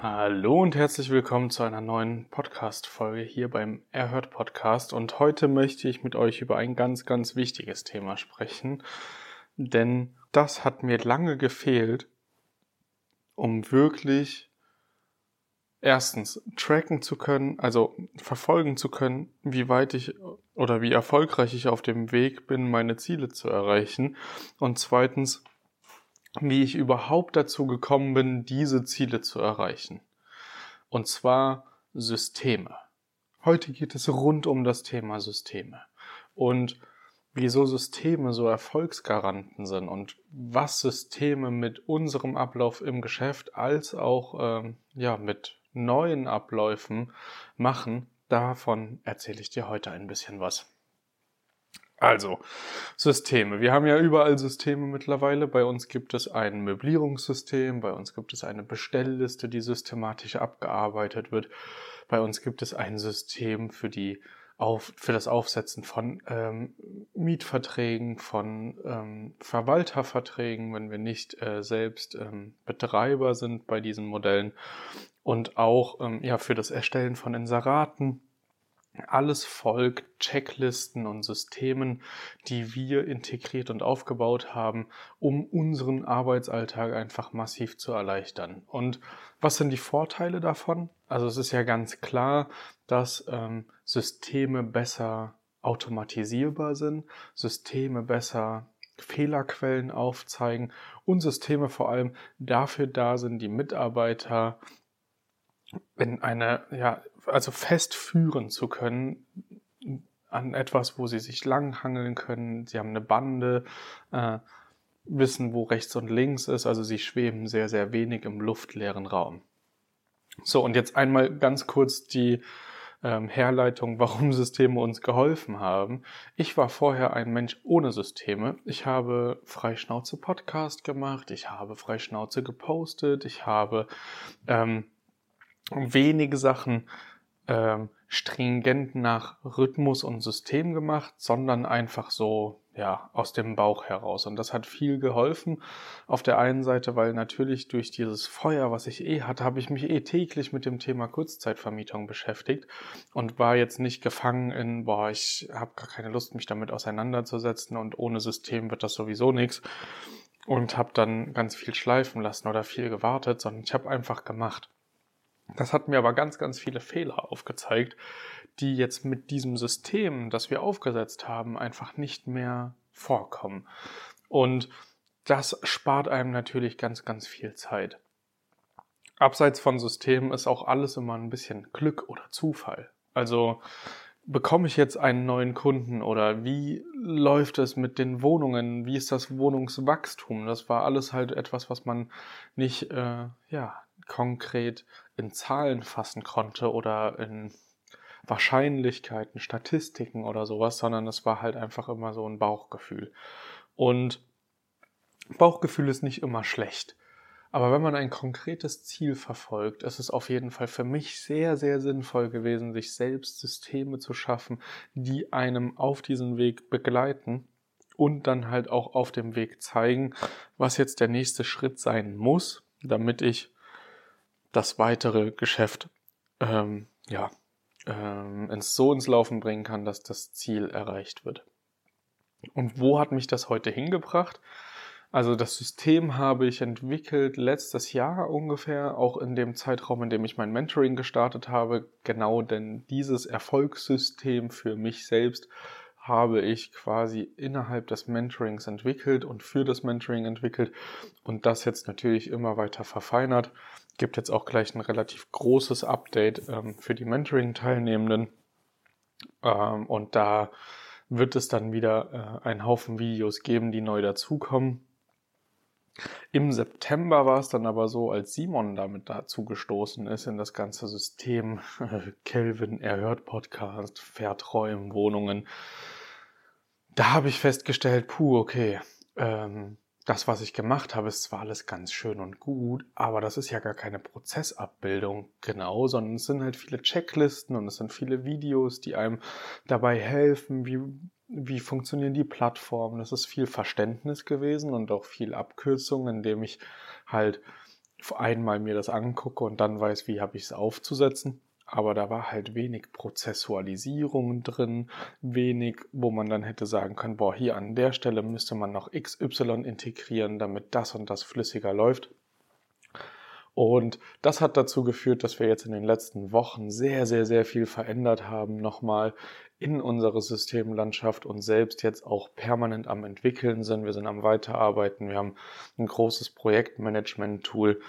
Hallo und herzlich willkommen zu einer neuen Podcast-Folge hier beim Erhört Podcast. Und heute möchte ich mit euch über ein ganz, ganz wichtiges Thema sprechen, denn das hat mir lange gefehlt, um wirklich erstens tracken zu können, also verfolgen zu können, wie weit ich oder wie erfolgreich ich auf dem Weg bin, meine Ziele zu erreichen. Und zweitens, wie ich überhaupt dazu gekommen bin, diese Ziele zu erreichen. Und zwar Systeme. Heute geht es rund um das Thema Systeme. Und wieso Systeme so Erfolgsgaranten sind und was Systeme mit unserem Ablauf im Geschäft als auch ähm, ja, mit neuen Abläufen machen, davon erzähle ich dir heute ein bisschen was. Also, Systeme. Wir haben ja überall Systeme mittlerweile. Bei uns gibt es ein Möblierungssystem, bei uns gibt es eine Bestellliste, die systematisch abgearbeitet wird. Bei uns gibt es ein System für die auf, für das Aufsetzen von ähm, Mietverträgen, von ähm, Verwalterverträgen, wenn wir nicht äh, selbst ähm, Betreiber sind bei diesen Modellen und auch ähm, ja für das Erstellen von Inseraten alles folgt Checklisten und Systemen, die wir integriert und aufgebaut haben, um unseren Arbeitsalltag einfach massiv zu erleichtern. Und was sind die Vorteile davon? Also es ist ja ganz klar, dass ähm, Systeme besser automatisierbar sind, Systeme besser Fehlerquellen aufzeigen und Systeme vor allem dafür da sind, die Mitarbeiter in eine ja, also festführen zu können an etwas, wo sie sich langhangeln können. Sie haben eine Bande, äh, wissen, wo rechts und links ist. Also sie schweben sehr, sehr wenig im luftleeren Raum. So, und jetzt einmal ganz kurz die ähm, Herleitung, warum Systeme uns geholfen haben. Ich war vorher ein Mensch ohne Systeme. Ich habe Freischnauze Podcast gemacht, ich habe Freischnauze gepostet, ich habe ähm, wenige Sachen ähm, stringent nach Rhythmus und System gemacht, sondern einfach so ja aus dem Bauch heraus. Und das hat viel geholfen. Auf der einen Seite, weil natürlich durch dieses Feuer, was ich eh hatte, habe ich mich eh täglich mit dem Thema Kurzzeitvermietung beschäftigt und war jetzt nicht gefangen in, boah, ich habe gar keine Lust, mich damit auseinanderzusetzen und ohne System wird das sowieso nichts. Und habe dann ganz viel schleifen lassen oder viel gewartet, sondern ich habe einfach gemacht. Das hat mir aber ganz, ganz viele Fehler aufgezeigt, die jetzt mit diesem System, das wir aufgesetzt haben, einfach nicht mehr vorkommen. Und das spart einem natürlich ganz, ganz viel Zeit. Abseits von Systemen ist auch alles immer ein bisschen Glück oder Zufall. Also bekomme ich jetzt einen neuen Kunden oder wie läuft es mit den Wohnungen? Wie ist das Wohnungswachstum? Das war alles halt etwas, was man nicht äh, ja, konkret in Zahlen fassen konnte oder in Wahrscheinlichkeiten, Statistiken oder sowas, sondern es war halt einfach immer so ein Bauchgefühl. Und Bauchgefühl ist nicht immer schlecht. Aber wenn man ein konkretes Ziel verfolgt, ist es auf jeden Fall für mich sehr, sehr sinnvoll gewesen, sich selbst Systeme zu schaffen, die einem auf diesem Weg begleiten und dann halt auch auf dem Weg zeigen, was jetzt der nächste Schritt sein muss, damit ich das weitere Geschäft ähm, ja, ähm, ins, so ins Laufen bringen kann, dass das Ziel erreicht wird. Und wo hat mich das heute hingebracht? Also das System habe ich entwickelt letztes Jahr ungefähr, auch in dem Zeitraum, in dem ich mein Mentoring gestartet habe. Genau denn dieses Erfolgssystem für mich selbst habe ich quasi innerhalb des Mentorings entwickelt und für das Mentoring entwickelt und das jetzt natürlich immer weiter verfeinert. Gibt jetzt auch gleich ein relativ großes Update ähm, für die Mentoring-Teilnehmenden ähm, und da wird es dann wieder äh, einen Haufen Videos geben, die neu dazukommen. Im September war es dann aber so, als Simon damit dazu gestoßen ist in das ganze System, Kelvin erhört Podcast, Verträumen, Wohnungen, da habe ich festgestellt, puh, okay, ähm, das, was ich gemacht habe, ist zwar alles ganz schön und gut, aber das ist ja gar keine Prozessabbildung. Genau, sondern es sind halt viele Checklisten und es sind viele Videos, die einem dabei helfen, wie, wie funktionieren die Plattformen. Das ist viel Verständnis gewesen und auch viel Abkürzung, indem ich halt einmal mir das angucke und dann weiß, wie habe ich es aufzusetzen aber da war halt wenig Prozessualisierung drin, wenig, wo man dann hätte sagen können, boah, hier an der Stelle müsste man noch XY integrieren, damit das und das flüssiger läuft. Und das hat dazu geführt, dass wir jetzt in den letzten Wochen sehr, sehr, sehr viel verändert haben, nochmal in unsere Systemlandschaft und selbst jetzt auch permanent am entwickeln sind. Wir sind am Weiterarbeiten. Wir haben ein großes Projektmanagement-Tool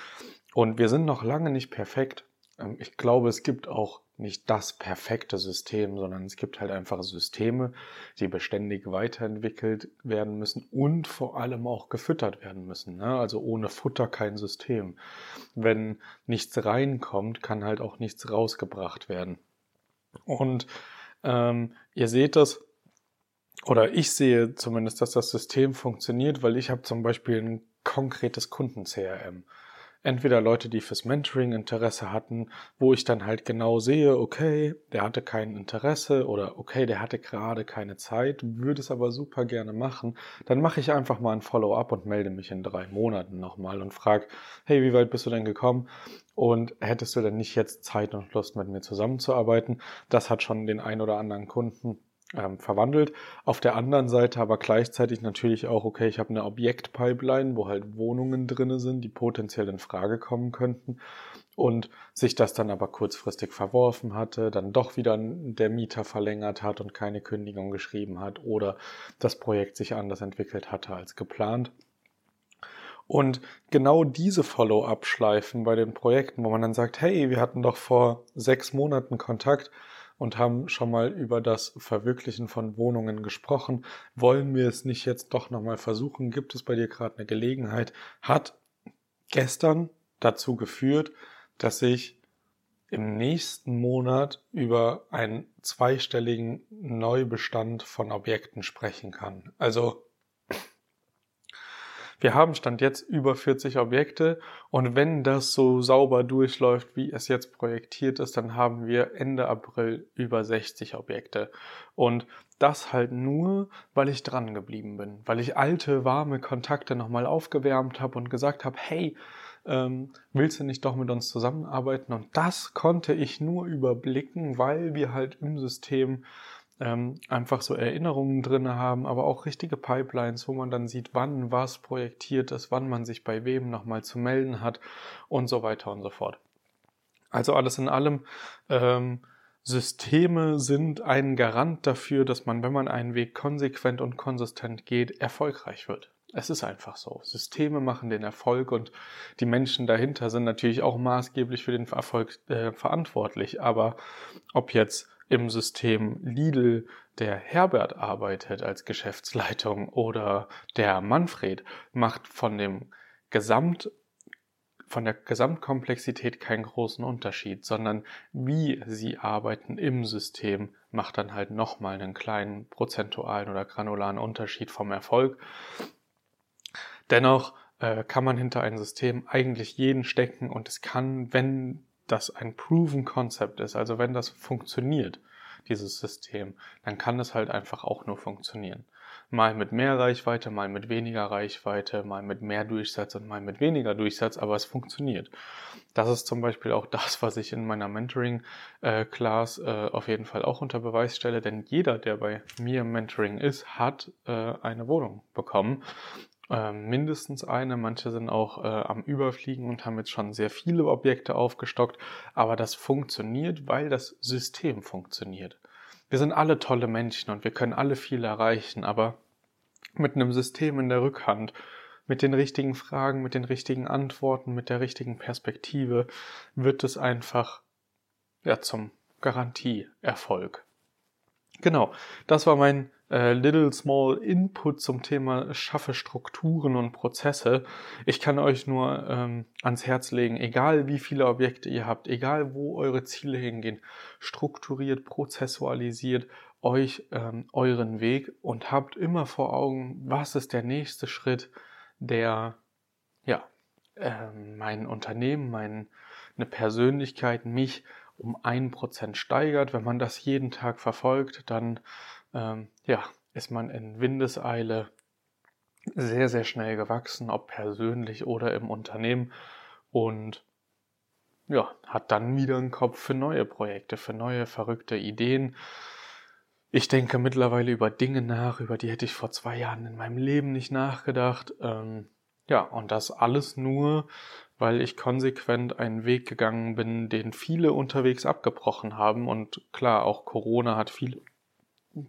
und wir sind noch lange nicht perfekt. Ähm, ich glaube, es gibt auch nicht das perfekte System, sondern es gibt halt einfach Systeme, die beständig weiterentwickelt werden müssen und vor allem auch gefüttert werden müssen. Ne? Also ohne Futter kein System. Wenn nichts reinkommt, kann halt auch nichts rausgebracht werden. Und ähm, ihr seht das, oder ich sehe zumindest, dass das System funktioniert, weil ich habe zum Beispiel ein konkretes Kunden-CRM entweder Leute, die fürs Mentoring Interesse hatten, wo ich dann halt genau sehe, okay, der hatte kein Interesse oder okay, der hatte gerade keine Zeit, würde es aber super gerne machen, dann mache ich einfach mal ein Follow-up und melde mich in drei Monaten nochmal und frage, hey, wie weit bist du denn gekommen? Und hättest du denn nicht jetzt Zeit und Lust mit mir zusammenzuarbeiten? Das hat schon den ein oder anderen Kunden ähm, verwandelt. Auf der anderen Seite aber gleichzeitig natürlich auch, okay, ich habe eine Objektpipeline, wo halt Wohnungen drinne sind, die potenziell in Frage kommen könnten und sich das dann aber kurzfristig verworfen hatte, dann doch wieder der Mieter verlängert hat und keine Kündigung geschrieben hat oder das Projekt sich anders entwickelt hatte als geplant. Und genau diese Follow-up-Schleifen bei den Projekten, wo man dann sagt, hey, wir hatten doch vor sechs Monaten Kontakt, und haben schon mal über das Verwirklichen von Wohnungen gesprochen. Wollen wir es nicht jetzt doch nochmal versuchen? Gibt es bei dir gerade eine Gelegenheit? Hat gestern dazu geführt, dass ich im nächsten Monat über einen zweistelligen Neubestand von Objekten sprechen kann. Also wir haben Stand jetzt über 40 Objekte und wenn das so sauber durchläuft, wie es jetzt projektiert ist, dann haben wir Ende April über 60 Objekte. Und das halt nur, weil ich dran geblieben bin, weil ich alte, warme Kontakte nochmal aufgewärmt habe und gesagt habe, hey, ähm, willst du nicht doch mit uns zusammenarbeiten? Und das konnte ich nur überblicken, weil wir halt im System ähm, einfach so Erinnerungen drin haben, aber auch richtige Pipelines, wo man dann sieht, wann was projektiert ist, wann man sich bei wem nochmal zu melden hat und so weiter und so fort. Also alles in allem, ähm, Systeme sind ein Garant dafür, dass man, wenn man einen Weg konsequent und konsistent geht, erfolgreich wird. Es ist einfach so. Systeme machen den Erfolg und die Menschen dahinter sind natürlich auch maßgeblich für den Erfolg äh, verantwortlich. Aber ob jetzt im System Lidl der Herbert arbeitet als Geschäftsleitung oder der Manfred macht von dem Gesamt von der Gesamtkomplexität keinen großen Unterschied, sondern wie sie arbeiten im System macht dann halt nochmal einen kleinen prozentualen oder granularen Unterschied vom Erfolg. Dennoch äh, kann man hinter ein System eigentlich jeden stecken und es kann, wenn das ein proven Concept ist, also wenn das funktioniert, dieses System, dann kann es halt einfach auch nur funktionieren. Mal mit mehr Reichweite, mal mit weniger Reichweite, mal mit mehr Durchsatz und mal mit weniger Durchsatz, aber es funktioniert. Das ist zum Beispiel auch das, was ich in meiner Mentoring-Class äh, auf jeden Fall auch unter Beweis stelle, denn jeder, der bei mir im Mentoring ist, hat äh, eine Wohnung bekommen. Äh, mindestens eine, manche sind auch äh, am Überfliegen und haben jetzt schon sehr viele Objekte aufgestockt, aber das funktioniert, weil das System funktioniert. Wir sind alle tolle Menschen und wir können alle viel erreichen, aber mit einem System in der Rückhand, mit den richtigen Fragen, mit den richtigen Antworten, mit der richtigen Perspektive wird es einfach ja zum Garantieerfolg. Genau, das war mein äh, Little Small Input zum Thema schaffe Strukturen und Prozesse. Ich kann euch nur ähm, ans Herz legen, egal wie viele Objekte ihr habt, egal wo eure Ziele hingehen, strukturiert, prozessualisiert euch ähm, euren Weg und habt immer vor Augen, was ist der nächste Schritt, der ja äh, mein Unternehmen, meine Persönlichkeit, mich um ein Prozent steigert. Wenn man das jeden Tag verfolgt, dann ähm, ja, ist man in Windeseile sehr, sehr schnell gewachsen, ob persönlich oder im Unternehmen und ja, hat dann wieder einen Kopf für neue Projekte, für neue verrückte Ideen. Ich denke mittlerweile über Dinge nach, über die hätte ich vor zwei Jahren in meinem Leben nicht nachgedacht. Ähm, ja, und das alles nur, weil ich konsequent einen Weg gegangen bin, den viele unterwegs abgebrochen haben. Und klar, auch Corona hat viele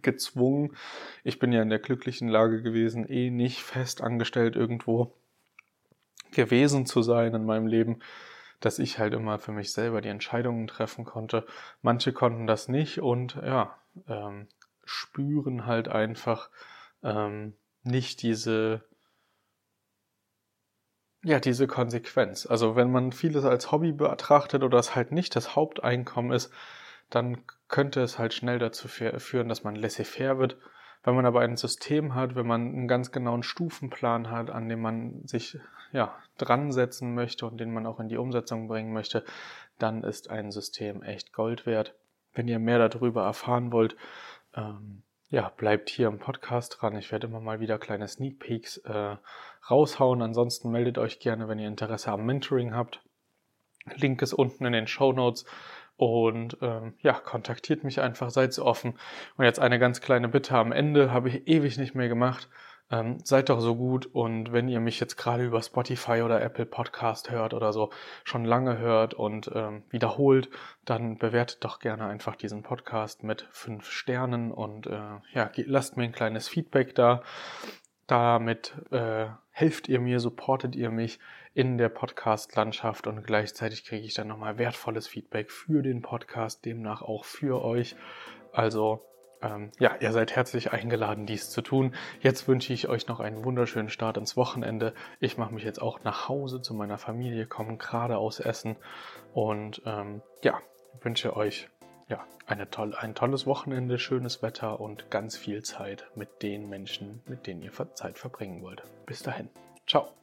gezwungen. Ich bin ja in der glücklichen Lage gewesen, eh nicht fest angestellt irgendwo gewesen zu sein in meinem Leben, dass ich halt immer für mich selber die Entscheidungen treffen konnte. Manche konnten das nicht und ja, ähm, spüren halt einfach ähm, nicht diese ja, diese Konsequenz. Also wenn man vieles als Hobby betrachtet oder es halt nicht das Haupteinkommen ist, dann könnte es halt schnell dazu führen, dass man laissez-faire wird. Wenn man aber ein System hat, wenn man einen ganz genauen Stufenplan hat, an dem man sich ja, dran setzen möchte und den man auch in die Umsetzung bringen möchte, dann ist ein System echt Gold wert. Wenn ihr mehr darüber erfahren wollt, ähm, ja, bleibt hier im Podcast dran. Ich werde immer mal wieder kleine Sneak Peeks äh, raushauen. Ansonsten meldet euch gerne, wenn ihr Interesse am Mentoring habt. Link ist unten in den Show Notes. Und ähm, ja, kontaktiert mich einfach, seid so offen. Und jetzt eine ganz kleine Bitte am Ende, habe ich ewig nicht mehr gemacht. Ähm, seid doch so gut und wenn ihr mich jetzt gerade über Spotify oder Apple Podcast hört oder so schon lange hört und ähm, wiederholt, dann bewertet doch gerne einfach diesen Podcast mit fünf Sternen und äh, ja, lasst mir ein kleines Feedback da. Damit äh, helft ihr mir, supportet ihr mich in der Podcast-Landschaft und gleichzeitig kriege ich dann nochmal wertvolles Feedback für den Podcast, demnach auch für euch. Also ähm, ja, ihr seid herzlich eingeladen, dies zu tun. Jetzt wünsche ich euch noch einen wunderschönen Start ins Wochenende. Ich mache mich jetzt auch nach Hause zu meiner Familie, komme gerade aus Essen und ähm, ja, wünsche euch ja, eine toll, ein tolles Wochenende, schönes Wetter und ganz viel Zeit mit den Menschen, mit denen ihr Zeit verbringen wollt. Bis dahin. Ciao.